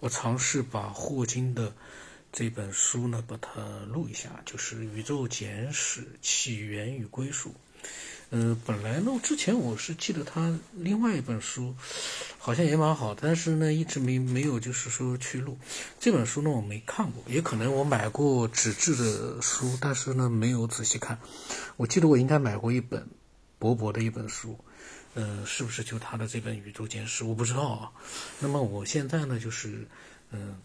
我尝试把霍金的这本书呢，把它录一下，就是《宇宙简史：起源与归属》。嗯，本来呢，之前我是记得他另外一本书，好像也蛮好，但是呢，一直没没有就是说去录这本书呢，我没看过，也可能我买过纸质的书，但是呢，没有仔细看。我记得我应该买过一本薄薄的一本书，呃，是不是就他的这本《宇宙简史》？我不知道啊。那么我现在呢，就是嗯，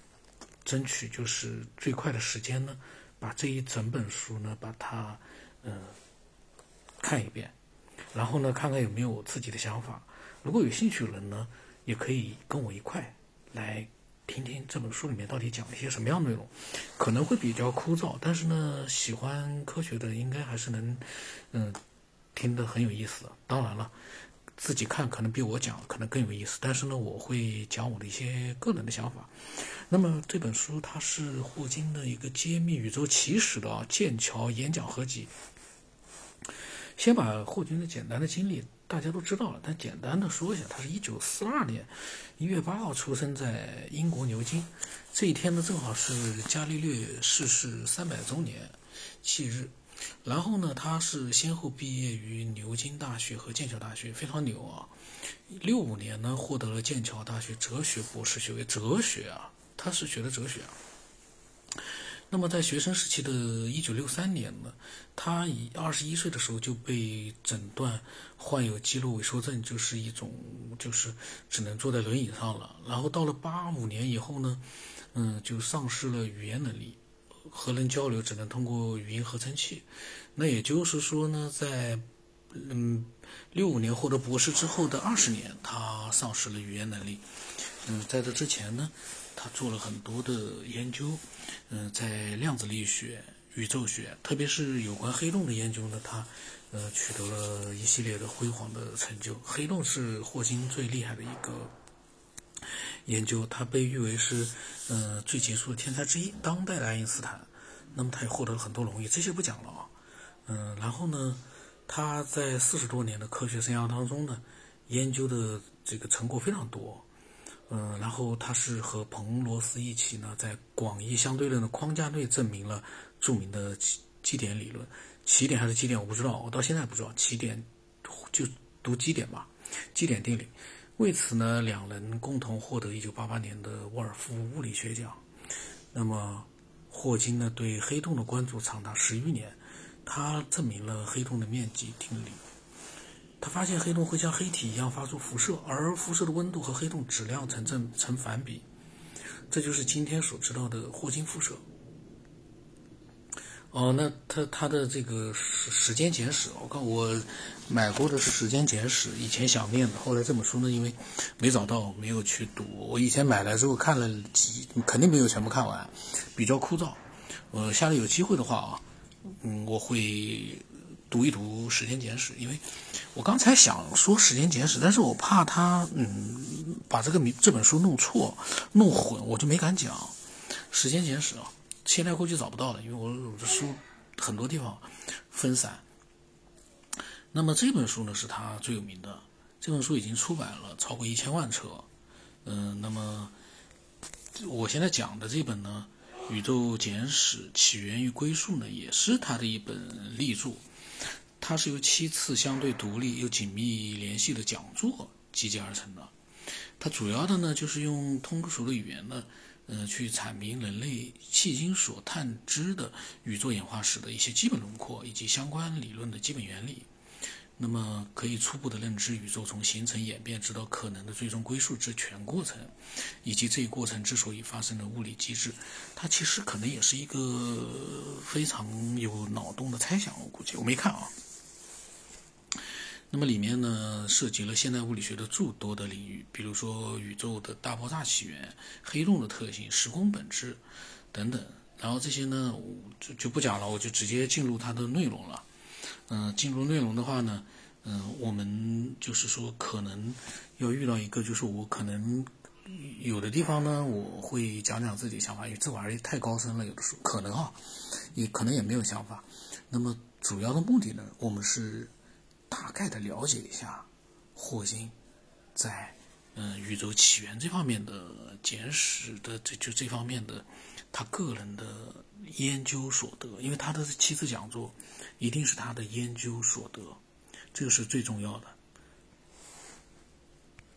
争取就是最快的时间呢，把这一整本书呢，把它嗯。看一遍，然后呢，看看有没有自己的想法。如果有兴趣的人呢，也可以跟我一块来听听这本书里面到底讲了一些什么样的内容。可能会比较枯燥，但是呢，喜欢科学的应该还是能，嗯，听得很有意思。当然了，自己看可能比我讲可能更有意思。但是呢，我会讲我的一些个人的想法。那么这本书它是霍金的一个揭秘宇宙起始的剑桥演讲合集。先把霍金的简单的经历大家都知道了，但简单的说一下，他是一九四二年一月八号出生在英国牛津，这一天呢正好是伽利略逝世三百周年忌日。然后呢，他是先后毕业于牛津大学和剑桥大学，非常牛啊！六五年呢获得了剑桥大学哲学博士学位，哲学啊，他是学的哲学啊。那么在学生时期的一九六三年呢，他以二十一岁的时候就被诊断患有肌肉萎缩症，就是一种就是只能坐在轮椅上了。然后到了八五年以后呢，嗯，就丧失了语言能力，和人交流只能通过语音合成器。那也就是说呢，在嗯六五年获得博士之后的二十年，他丧失了语言能力。嗯，在这之前呢。他做了很多的研究，嗯，在量子力学、宇宙学，特别是有关黑洞的研究呢，他呃取得了一系列的辉煌的成就。黑洞是霍金最厉害的一个研究，他被誉为是呃最杰出的天才之一，当代的爱因斯坦。那么他也获得了很多荣誉，这些不讲了啊。嗯，然后呢，他在四十多年的科学生涯当中呢，研究的这个成果非常多。嗯，然后他是和彭罗斯一起呢，在广义相对论的框架内证明了著名的奇奇点理论。奇点还是基点，我不知道，我到现在不知道。奇点就读基点吧，基点定理。为此呢，两人共同获得1988年的沃尔夫物理学奖。那么，霍金呢，对黑洞的关注长达十余年，他证明了黑洞的面积定理。他发现黑洞会像黑体一样发出辐射，而辐射的温度和黑洞质量成正成反比，这就是今天所知道的霍金辐射。哦，那他他的这个时时间简史，我看我买过的时间简史，以前想念的，后来这本书呢，因为没找到，没有去读。我以前买来之后看了几，肯定没有全部看完，比较枯燥。呃，下次有机会的话啊，嗯，我会。读一读《时间简史》，因为我刚才想说《时间简史》，但是我怕他嗯把这个名这本书弄错、弄混，我就没敢讲《时间简史》啊。现在估计找不到了，因为我我的书很多地方分散。那么这本书呢，是他最有名的。这本书已经出版了超过一千万册。嗯，那么我现在讲的这本呢，《宇宙简史：起源与归宿》呢，也是他的一本力作。它是由七次相对独立又紧密联系的讲座集结而成的。它主要的呢，就是用通俗的语言呢，呃，去阐明人类迄今所探知的宇宙演化史的一些基本轮廓以及相关理论的基本原理。那么，可以初步的认知宇宙从形成、演变直到可能的最终归宿之全过程，以及这一过程之所以发生的物理机制。它其实可能也是一个非常有脑洞的猜想，我估计我没看啊。那么里面呢，涉及了现代物理学的诸多的领域，比如说宇宙的大爆炸起源、黑洞的特性、时空本质等等。然后这些呢，就就不讲了，我就直接进入它的内容了。嗯，进入内容的话呢，嗯，我们就是说可能要遇到一个，就是我可能有的地方呢，我会讲讲自己想法，因为这玩意儿太高深了，有的时候可能啊，也可能也没有想法。那么主要的目的呢，我们是。概的了解一下霍金在嗯，宇宙起源这方面的简史的这就这方面的他个人的研究所得，因为他的七次讲座一定是他的研究所得，这个是最重要的。